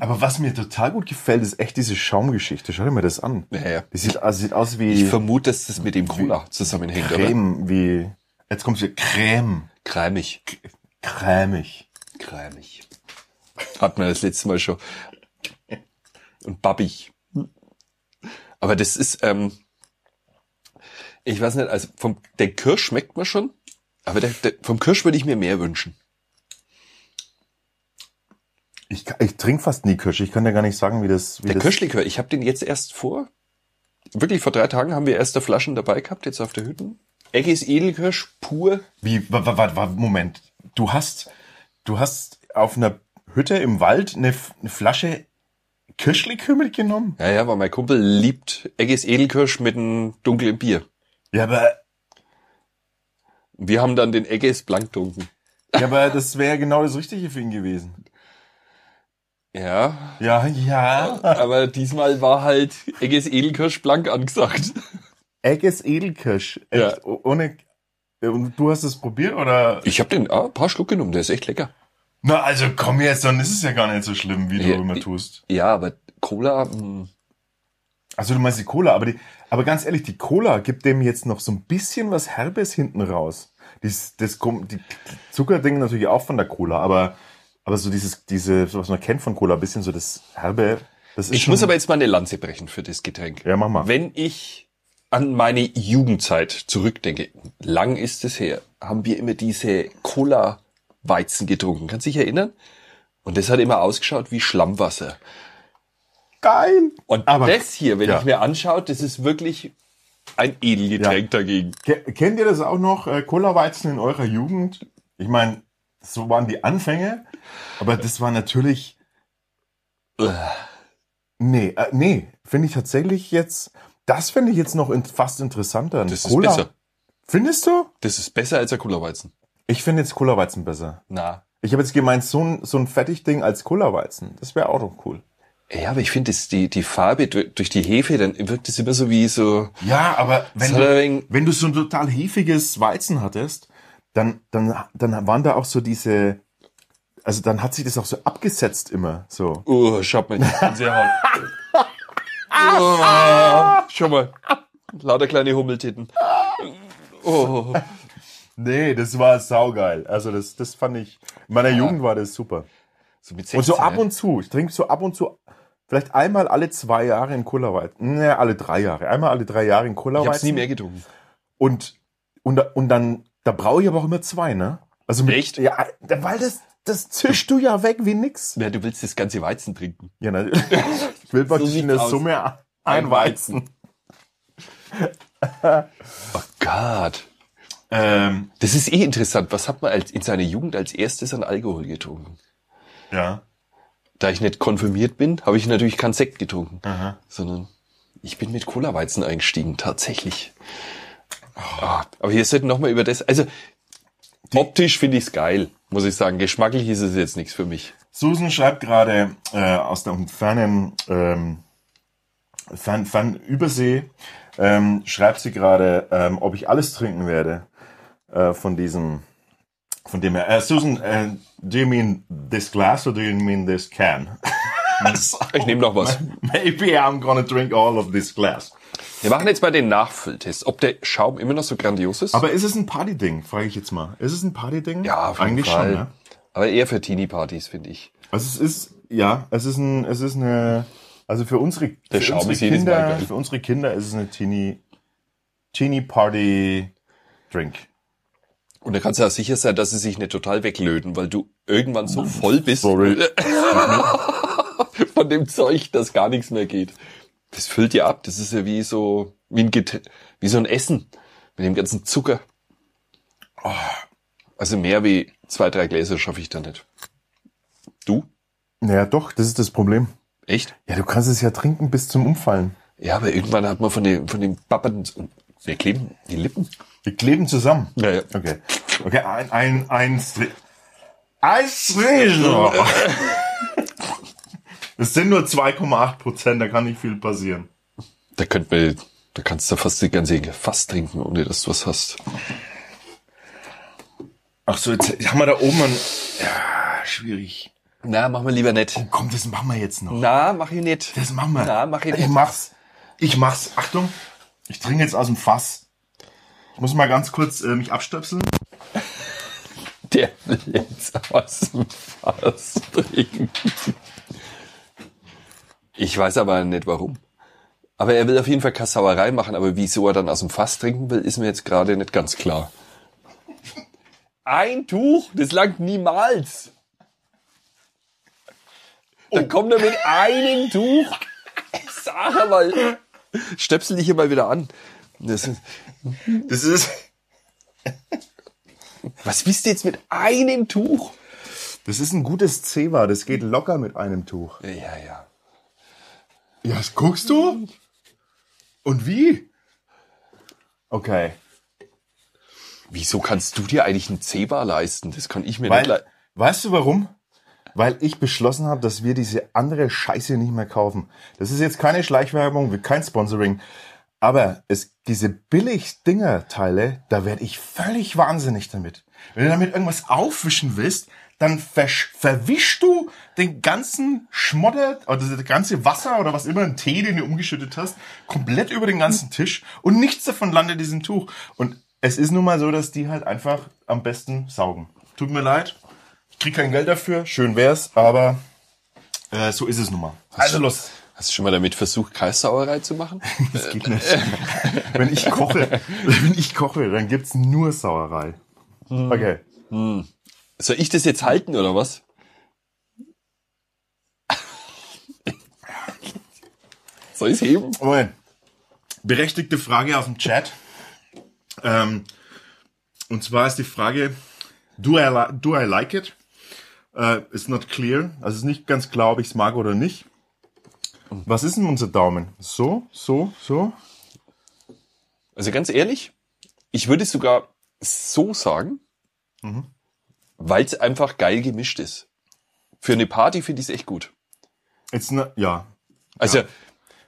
aber was mir total gut gefällt, ist echt diese Schaumgeschichte. Schau dir mal das an. Ja, ja. Die sieht, also sieht aus Ich wie vermute, dass das mit dem Cola zusammenhängt, oder? Creme, wie jetzt kommt hier Creme, Cremig. cremig. Cremig. Hatten wir das letzte Mal schon. Und babbig. Aber das ist, ähm, ich weiß nicht, also vom, der Kirsch schmeckt mir schon, aber der, der, vom Kirsch würde ich mir mehr wünschen. Ich, ich trinke fast nie Kirsch. Ich kann dir gar nicht sagen, wie das. Wie Der das Kirschlikör, ich habe den jetzt erst vor, wirklich vor drei Tagen haben wir erste Flaschen dabei gehabt, jetzt auf der Hütten. Egges Edelkirsch, pur. Wie, wa, wa, wa, wa, Moment. Du hast, du hast auf einer Hütte im Wald eine, eine Flasche Kirschlikör mitgenommen? Ja, ja, weil mein Kumpel liebt Egges Edelkirsch mit einem dunklen Bier. Ja, aber, Wir haben dann den Egges blank dunkel. ja, aber das wäre genau das Richtige für ihn gewesen. Ja, Ja, ja. aber diesmal war halt Egges Edelkirsch blank angesagt. Egges Edelkirsch. Echt, Ja. Ohne, und du hast es probiert, oder? Ich habe den ah, ein paar Schluck genommen, der ist echt lecker. Na, also komm jetzt, dann ist es ja gar nicht so schlimm, wie du Ja, immer tust. Ja, aber Cola, mh, Also du meinst die Cola, aber die, aber ganz ehrlich, die Cola gibt dem jetzt noch so ein bisschen was Herbes hinten raus. Dies, das kommt, die Zuckerding natürlich auch von der Cola, aber, aber so dieses, diese, was man kennt von Cola, ein bisschen so das Herbe, das ist ich muss aber jetzt mal eine Lanze brechen für das Getränk. Ja, mach mal. Wenn ich an meine Jugendzeit zurückdenke, lang ist es her, haben wir immer diese Cola-Weizen getrunken. Kannst du dich erinnern? Und das hat immer ausgeschaut wie Schlammwasser. geil. Und Aber- das hier, wenn ja. ich mir anschaue, das ist wirklich ein Edelgetränk dagegen. Ke- Kennt ihr das auch noch, äh, Cola-Weizen in eurer Jugend? Ich meine, so waren die Anfänge, aber das war natürlich, nee, äh, nee, finde ich tatsächlich jetzt, das finde ich jetzt noch in, fast interessanter. Das ist besser. Findest du? Das ist besser als der Cola-Weizen. Ich finde jetzt Cola-Weizen besser. Na. Ich habe jetzt gemeint, so ein, so ein Fertigding als Cola-Weizen, das wäre auch noch cool. Ja, aber ich finde, die, die Farbe durch die Hefe, dann wirkt es immer so wie so, Ja, aber wenn ein du, wenn du so ein total hefiges Weizen hattest, dann, dann, dann waren da auch so diese, also dann hat sich das auch so abgesetzt immer, so. oh, schaut mal, ich bin sehr hart. oh, schau mal. Lauter kleine Hummeltitten. Oh. Nee, das war saugeil. Also das, das fand ich, in meiner Jugend war das super. So mit 16, Und so ab ja. und zu, ich trinke so ab und zu, vielleicht einmal alle zwei Jahre in Cola-Weizen, ne, alle drei Jahre, einmal alle drei Jahre in Ich hab's nie mehr getrunken. Und, und, und dann, da brauche ich aber auch immer zwei, ne? Also mit, Echt? Ja, weil das, das zischst du ja weg wie nix. Ja, du willst das ganze Weizen trinken. Ja, natürlich. Ich will praktisch in sieht's der aus. Summe ein Weizen. Oh Gott. Ähm, Das ist eh interessant. Was hat man als, in seiner Jugend als erstes an Alkohol getrunken? ja. Da ich nicht konfirmiert bin, habe ich natürlich kein Sekt getrunken, Aha. sondern ich bin mit Cola-Weizen eingestiegen, tatsächlich. Ah, aber hier sollten noch mal über das, also optisch finde ich's geil. muss ich sagen. Geschmacklich ist es jetzt nichts für mich. Susan schreibt gerade äh, aus der fernen ähm, fern, fern Übersee, ähm, schreibt sie gerade, ähm, ob ich alles trinken werde äh, von diesem, von dem her. Äh, Susan, äh, do you mean this glass or do you mean this can? Ich nehme noch was. Maybe I'm gonna drink all of this glass. Wir machen jetzt mal den Nachfülltest, ob der Schaum immer noch so grandios ist. Aber ist es ein Partyding, frage ich jetzt mal. Ist es ein Partyding? ja, auf jeden Eigentlich Fall. schon, ne? Aber eher für Teenie-Partys, finde ich. Also es ist, ja, es ist ein, es ist eine, also für unsere, Der für unsere Kinder, für unsere Kinder ist es eine Teenie, Teenie Party Drink. Und da kannst du ja sicher sein, dass sie sich nicht total weglöten, weil du irgendwann so voll bist Sorry. von dem Zeug, dass gar nichts mehr geht. Das füllt dir ab. Das ist ja wie so, wie ein, Get wie so ein Essen. Mit dem ganzen Zucker. Oh. Also mehr wie zwei, drei Gläser schaffe ich da nicht. Du? Naja, doch, das ist das Problem. Echt? Ja, du kannst es ja trinken bis zum Umfallen. Ja, aber irgendwann hat man von dem, von dem Bappen, wir kleben die Lippen. Wir kleben zusammen. Ja, ja. Okay. Okay, ein, ein, ein, Stri- ein Strich. Es sind nur 2,8 Prozent, da kann nicht viel passieren. Da könnte man, da kannst du fast die ganze Fass trinken, ohne dass du was hast. Ach so, jetzt haben wir da oben ein, ja, schwierig. Na, machen wir lieber nicht. Komm, das machen wir jetzt noch. Na, mach ich nicht. Das machen wir. Na, mach ich ich nicht. mach's. Ich mach's. Achtung. Ich trinke jetzt aus dem Fass. Ich muss mal ganz kurz äh, mich abstöpseln. Der will jetzt aus dem Fass trinken. Ich weiß aber nicht warum. Aber er will auf jeden Fall keine Sauerei machen, aber wieso er dann aus dem Fass trinken will, ist mir jetzt gerade nicht ganz klar. Ein Tuch, das langt niemals. Da kommt er mit einem Tuch. Sag mal. Stöpsel dich hier mal wieder an. Das ist, Das ist, was wisst ihr jetzt mit einem Tuch? das ist ein gutes Zewa. Das geht locker mit einem Tuch. Ja, ja. Ja, das guckst du? Und wie? Okay. Wieso kannst du dir eigentlich einen C-Bar leisten? Das kann ich mir nicht Weil, leisten. weißt du warum? Weil ich beschlossen habe, dass wir diese andere Scheiße nicht mehr kaufen. Das ist jetzt keine Schleichwerbung, kein Sponsoring. Aber es, diese Billig-Dinger-Teile, da werde ich völlig wahnsinnig damit. Wenn du damit irgendwas aufwischen willst, dann versch- verwischst du den ganzen Schmodder, oder das ganze Wasser oder was immer, ein Tee, den du umgeschüttet hast, komplett über den ganzen Tisch und nichts davon landet in diesem Tuch. Und es ist nun mal so, dass die halt einfach am besten saugen. Tut mir leid, ich krieg kein Geld dafür, schön wär's, aber äh, so ist es nun mal. Also los. Hast du schon mal damit versucht, Kreissauerei zu machen? Das geht nicht. wenn ich koche, wenn ich koche, dann gibt's nur Sauerei. Okay. Soll ich das jetzt halten oder was? Soll ich's heben? Moment. Berechtigte Frage aus dem Chat. Ähm, und zwar ist die Frage, do I, li do I like it? Äh, it's not clear. Also ist nicht ganz klar, ob ich es mag oder nicht. Was ist denn unser Daumen? So, so, so? Also ganz ehrlich, ich würde es sogar so sagen, weil es einfach geil gemischt ist. Für eine Party finde ich es echt gut. It's not, ja. Also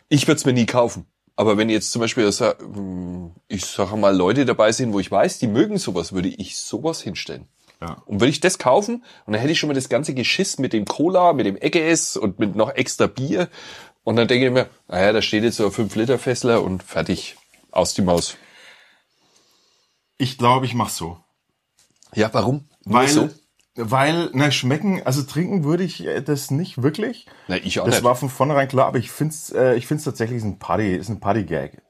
ich würde es mir nie kaufen. Aber wenn jetzt zum Beispiel, sa- hm, ich sage mal, Leute dabei sind, wo ich weiß, die mögen sowas, würde ich sowas hinstellen. Ja. Und würde ich das kaufen und dann hätte ich schon mal das ganze Geschiss mit dem Cola, mit dem Eggeess und mit noch extra Bier. Und dann denke ich mir, naja, da steht jetzt so ein 5-Liter-Fässler und fertig. Aus die Maus. Ich glaube, ich mach so. Ja, warum? Weil, so? weil, na, schmecken, also trinken würde ich äh, das nicht wirklich. Na, ich auch Das nicht. war von vornherein klar, aber ich find's, äh, ich find's tatsächlich ein Party, ist ein Party-Gag.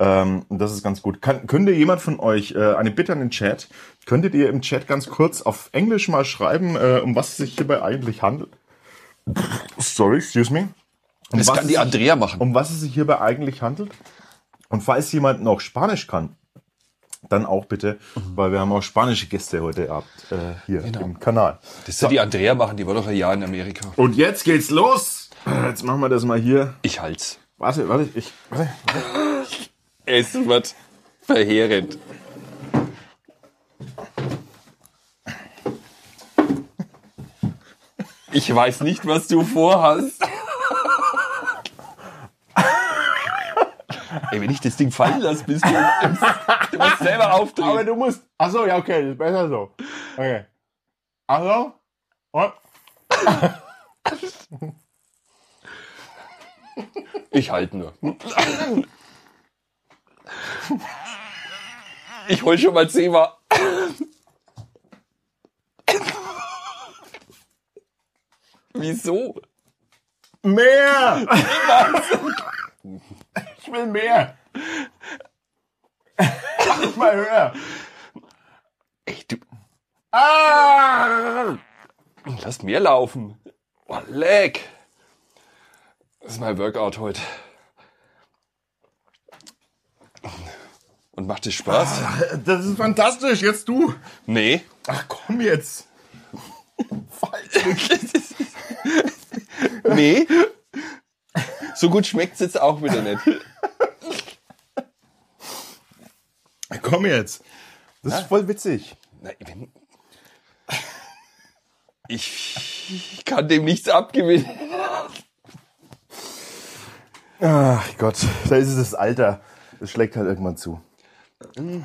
Ähm, das ist ganz gut. Kann, könnte jemand von euch, äh, eine Bitte an den Chat, könntet ihr im Chat ganz kurz auf Englisch mal schreiben, äh, um was es sich hierbei eigentlich handelt? Sorry, excuse me. Um das was kann die Andrea machen. um was es sich hierbei eigentlich handelt. Und falls jemand noch Spanisch kann, dann auch bitte, weil wir haben auch spanische Gäste heute Abend äh, hier Genau. im Kanal. Das soll die Andrea machen, die war doch ein Jahr in Amerika. Und jetzt geht's los. Jetzt machen wir das mal hier. Ich halt's. Warte, warte, ich. Warte. Es wird verheerend. Ich weiß nicht, was du vorhast. Ey, wenn ich das Ding fallen lasse, bist du, du musst selber Aber aufdrehen. du musst. Achso, ja, okay, das ist besser so. Okay. Also. Und. Ich halte nur. Ich hol schon mal Zehmer. Wieso? Mehr! Ich will mehr! Mach mal höher! Ey, du, Ah! lass mehr laufen. Oh, leck. Das ist mein Workout heute. Und macht es Spaß? Das ist fantastisch, jetzt du! Nee. Ach komm jetzt! Falsch. Nee. So gut schmeckt's jetzt auch wieder nicht. Komm jetzt! Das ist voll witzig. Na, wenn, ich kann dem nichts abgewinnen. Ach Gott, da ist es das Alter. Das schlägt halt irgendwann zu. Ähm,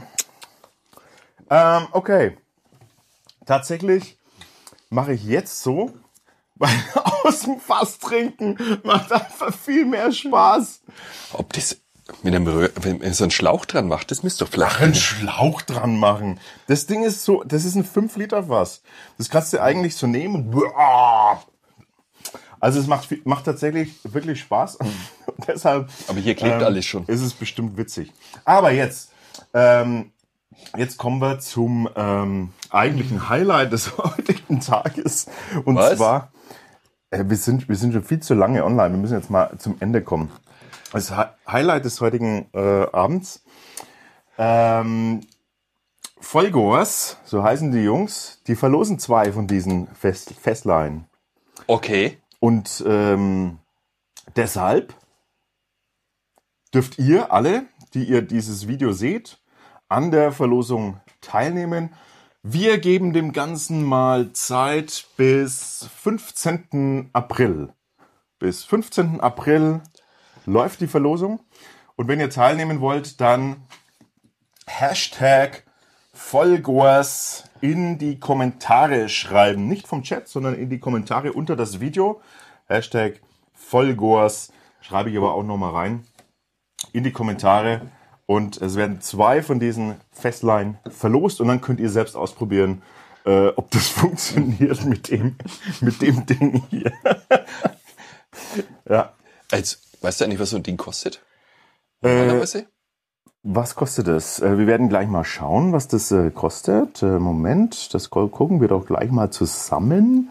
okay. Tatsächlich mache ich jetzt so, weil aus dem Fass trinken macht einfach viel mehr Spaß. Ob das mit einem Röhr, wenn man so einen Schlauch dran macht, das müsst doch vielleicht. Einen Schlauch dran machen. Das Ding ist so, das ist ein 5 Liter Fass. Das kannst du eigentlich so nehmen und also es macht, macht tatsächlich wirklich Spaß. Deshalb Aber hier klebt ähm, alles schon. Ist es bestimmt witzig. Aber jetzt, ähm, jetzt kommen wir zum ähm, eigentlichen Highlight des heutigen Tages. Und Was? zwar, äh, wir, sind, wir sind schon viel zu lange online. Wir müssen jetzt mal zum Ende kommen. Das Hi- Highlight des heutigen äh, Abends. Ähm, Vollgoers, so heißen die Jungs, die verlosen zwei von diesen Fest Festlein. Okay. Und ähm, deshalb dürft ihr alle, die ihr dieses Video seht, an der Verlosung teilnehmen. Wir geben dem Ganzen mal Zeit bis 15. April. Bis 15. April läuft die Verlosung. Und wenn ihr teilnehmen wollt, dann Hashtag Vollgoers in die Kommentare schreiben. Nicht vom Chat, sondern in die Kommentare unter das Video. Hashtag Vollgoers schreibe ich aber auch nochmal rein in die Kommentare. Und es werden zwei von diesen Festlein verlost und dann könnt ihr selbst ausprobieren, äh, ob das funktioniert mit dem, mit dem Ding hier. ja. Als, weißt du eigentlich, was so ein Ding kostet? Äh? Was kostet es? Äh, Wir werden gleich mal schauen, was das äh, kostet. Äh, Moment, das gu- gucken wir doch gleich mal zusammen.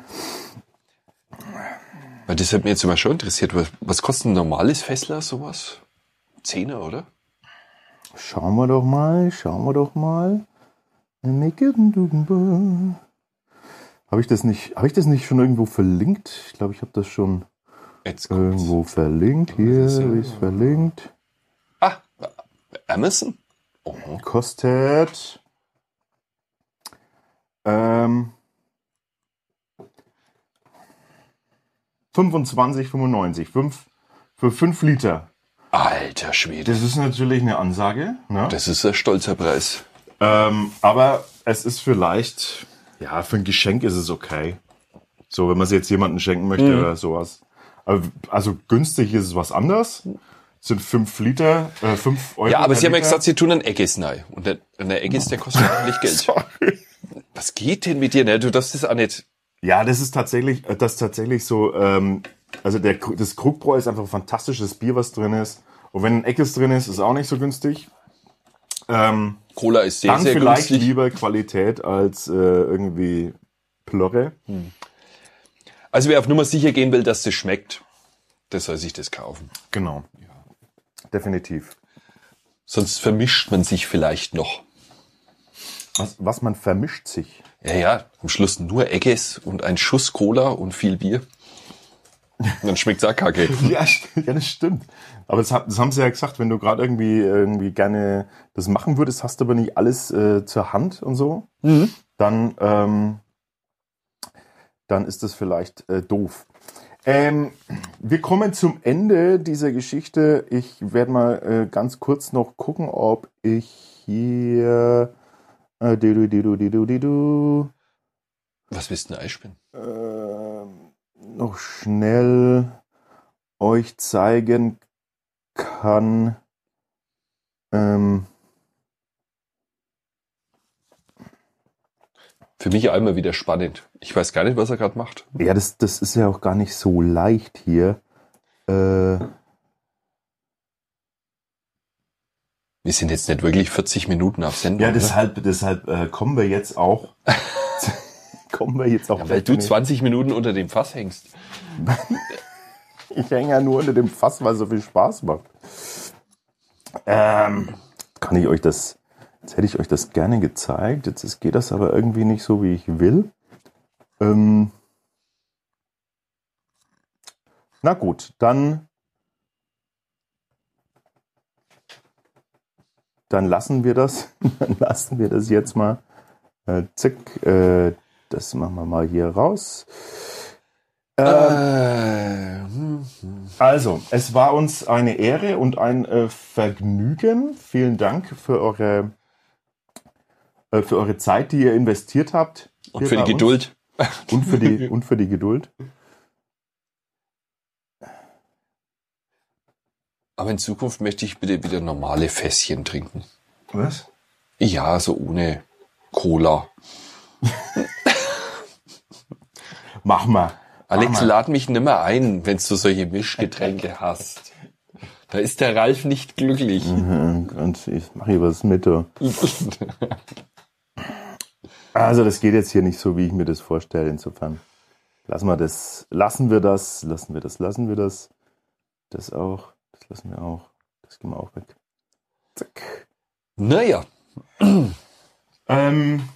Weil das hat mich jetzt immer schon interessiert. Was, was kostet ein normales Fessler, sowas? Zehner, oder? Schauen wir doch mal, schauen wir doch mal. Habe ich das nicht, habe ich das nicht schon irgendwo verlinkt? Ich glaube, ich habe das schon irgendwo verlinkt. Hier habe ich es verlinkt. Ah, Amazon? Oh, Kostet ähm, 25,95. Fünf, für 5 Liter. Alter Schwede. Das ist natürlich eine Ansage. Ne? Das ist ein stolzer Preis. Ähm, aber es ist vielleicht, ja, für ein Geschenk ist es okay. So, wenn man es jetzt jemandem schenken möchte Mhm. oder sowas. Also günstig ist es was anderes. Sind 5 Liter, äh, 5 Euro. Ja, aber Sie haben ja gesagt, Sie tun einen Egges rein. Und der, der Egges, der kostet ordentlich Geld. Sorry. Was geht denn mit dir? Ne? Du darfst das auch nicht. Ja, das ist tatsächlich, äh, das ist tatsächlich so, ähm, also der, das Krugbräu ist einfach ein fantastisches Bier, was drin ist. Und wenn ein Eckes drin ist, ist auch nicht so günstig. Ähm, Cola ist sehr, dann sehr vielleicht günstig. lieber Qualität als äh, irgendwie Plörre. Also wer auf Nummer sicher gehen will, dass das schmeckt, der soll sich das kaufen. Genau. Definitiv. Sonst vermischt man sich vielleicht noch. Was, was man vermischt sich. Ja, ja, am Schluss nur Egges und ein Schuss Cola und viel Bier. Dann schmeckt's auch kacke. Ja, st- ja, das stimmt. Aber das, das haben sie ja gesagt, wenn du gerade irgendwie irgendwie gerne das machen würdest, hast du aber nicht alles äh, zur Hand und so, dann ähm, dann ist das vielleicht äh, doof. Ähm, wir kommen zum Ende dieser Geschichte. Ich werde mal äh, ganz kurz noch gucken, ob ich hier äh, du, du, du, du, du, du, du, Was willst du denn einspielen? äh, noch schnell euch zeigen kann. Ähm, Für mich immer wieder spannend. Ich weiß gar nicht, was er gerade macht. ja, das, das ist ja auch gar nicht so leicht hier. Äh, Wir sind jetzt nicht wirklich 40 Minuten auf Sendung. ja, ne? deshalb, deshalb äh, kommen wir jetzt auch. kommen wir jetzt auch. Ja, weil du 20 Minuten unter dem Fass hängst. Ich hänge ja nur unter dem Fass, weil es so viel Spaß macht. Ähm, kann ich euch das, jetzt hätte ich euch das gerne gezeigt, jetzt ist, geht das aber irgendwie nicht so, wie ich will. Ähm, na gut, dann, dann lassen wir das, dann lassen wir das jetzt mal. Äh, zick, äh, das machen wir mal hier raus. Ähm, Äh, hm, hm. also, es war uns eine Ehre und ein äh, Vergnügen. Vielen Dank für eure, äh, für eure Zeit, die ihr investiert habt. Und für die uns. Geduld. Und für die, und für die Geduld. Aber in Zukunft möchte ich bitte wieder normale Fässchen trinken. Was? Ja, so ohne Cola. Mach mal. Alex, Mach mal. lad mich nimmer ein, wenn du solche Mischgetränke hast. Da ist der Ralf nicht glücklich. Mhm, Und ich mache hier was mit. Also, das geht jetzt hier nicht so, wie ich mir das vorstelle. Insofern lassen wir das, lassen wir das, lassen wir das, lassen wir das. Das auch, das lassen wir auch. Das gehen wir auch weg. Zack. naja, Ähm,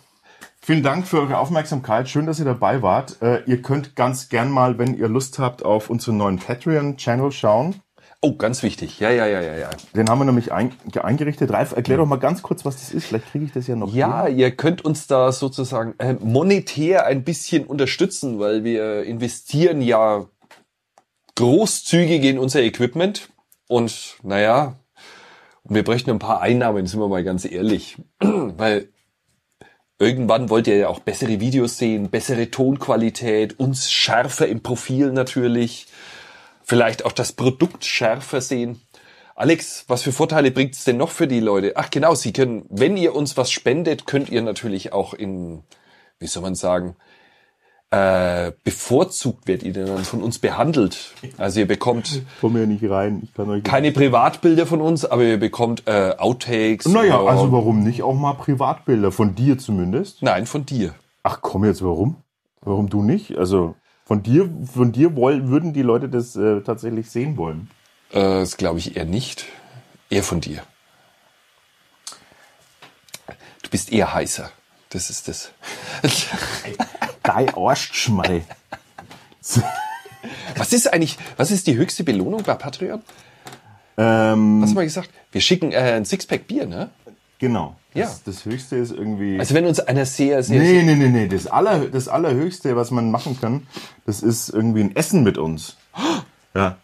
vielen Dank für eure Aufmerksamkeit. Schön, dass ihr dabei wart. Äh, ihr könnt ganz gern mal, wenn ihr Lust habt, auf unseren neuen Patreon-Channel schauen. oh, ganz wichtig. Ja, ja, ja, ja, ja. Den haben wir nämlich ein, eingerichtet. Ralf, erklär doch mal ganz kurz, was das ist. Vielleicht kriege ich das ja noch. Ja, hin. ihr könnt uns da sozusagen äh, monetär ein bisschen unterstützen, weil wir investieren ja großzügig in unser Equipment. Und naja, wir bräuchten ein paar Einnahmen, sind wir mal ganz ehrlich. weil irgendwann wollt ihr ja auch bessere Videos sehen, bessere Tonqualität, uns schärfer im Profil natürlich. Vielleicht auch das Produkt schärfer sehen. Alex, was für Vorteile bringt es denn noch für die Leute? Ach genau, Sie können, wenn ihr uns was spendet, könnt ihr natürlich auch in, wie soll man sagen, äh, bevorzugt wird ihr dann von uns behandelt. Also ihr bekommt Komm hier nicht rein. Ich kann euch keine Privatbilder von uns, aber ihr bekommt äh, Outtakes. Naja, oder- also warum nicht auch mal Privatbilder? Von dir zumindest? Nein, von dir. Ach komm jetzt, warum? Warum du nicht? Also von dir, von dir woll, würden die Leute das äh, tatsächlich sehen wollen. Äh, das glaube ich eher nicht. Eher von dir. Du bist eher heißer. Das ist das. Dein Arschschmei. Was ist eigentlich, was ist die höchste Belohnung bei Patreon? ähm, Was haben wir gesagt? Wir schicken äh, ein Sixpack Bier, ne? genau. Das, Ja. das Höchste ist irgendwie. Also wenn uns einer sehr, sehr, nee, nee, nee, nee. Das, aller, das Allerhöchste, was man machen kann, das ist irgendwie ein Essen mit uns. Ja.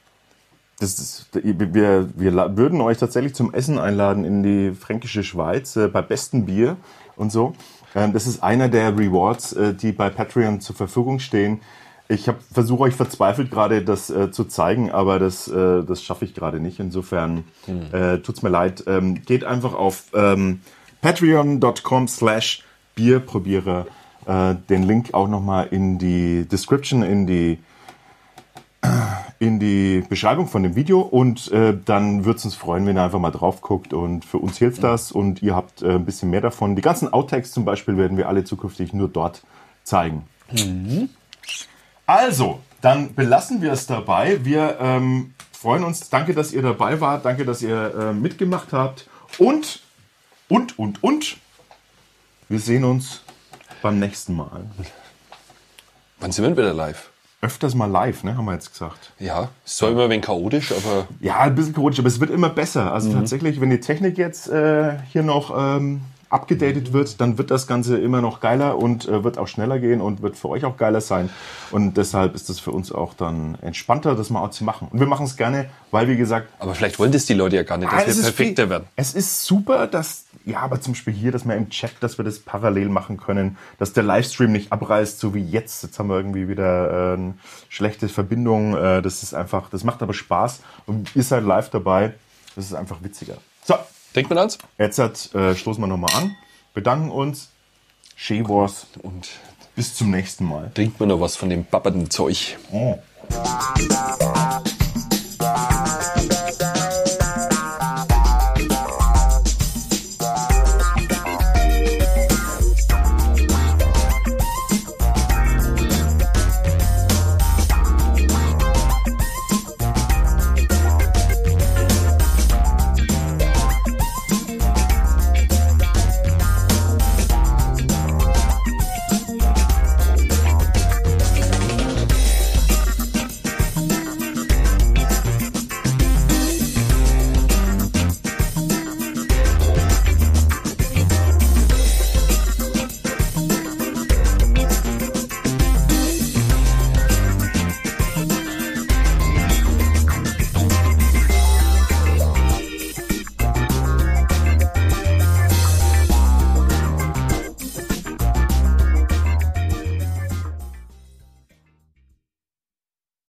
Das ist, wir, wir würden euch tatsächlich zum Essen einladen in die fränkische Schweiz äh, bei bestem Bier und so. Ähm, das ist einer der Rewards, äh, die bei Patreon zur Verfügung stehen. Ich versuche euch verzweifelt gerade das äh, zu zeigen, aber das, äh, das schaffe ich gerade nicht. Insofern äh, tut's mir leid. Ähm, geht einfach auf ähm, patreon.com slash Bierprobierer. Äh, den Link auch nochmal in die Description, in die in die Beschreibung von dem Video und äh, dann würde es uns freuen, wenn ihr einfach mal drauf guckt und für uns hilft das und ihr habt äh, ein bisschen mehr davon. Die ganzen Outtakes zum Beispiel werden wir alle zukünftig nur dort zeigen. Also, dann belassen wir es dabei. Wir ähm, freuen uns. Danke, dass ihr dabei wart. Danke, dass ihr äh, mitgemacht habt. Und, und, und, und. Wir sehen uns beim nächsten Mal. Wann sind wir denn wieder live? Öfters mal live, ne, haben wir jetzt gesagt. Ja, ist zwar immer ein wenig chaotisch, aber Ja, ein bisschen chaotisch, aber es wird immer besser. Also tatsächlich, wenn die Technik jetzt äh, hier noch ähm, abgedatet wird, dann wird das Ganze immer noch geiler und äh, wird auch schneller gehen und wird für euch auch geiler sein. Und deshalb ist es für uns auch dann entspannter, das mal auch zu machen. Und wir machen es gerne, weil wie gesagt, Aber vielleicht wollen das die Leute ja gar nicht, dass Ah, wir perfekter werden. Es ist super, dass, ja, aber zum Beispiel hier, dass wir im Chat, dass wir das parallel machen können, dass der Livestream nicht abreißt, so wie jetzt. Jetzt haben wir irgendwie wieder äh, eine schlechte Verbindung. Äh, das ist einfach, das macht aber Spaß. Und ihr seid live dabei. Das ist einfach witziger. So, Denkt man ans? jetzt hat, äh, stoßen wir nochmal an, bedanken uns. Schön war's. Und Bis zum nächsten Mal. trinkt man noch was von dem babbernden Zeug. Oh.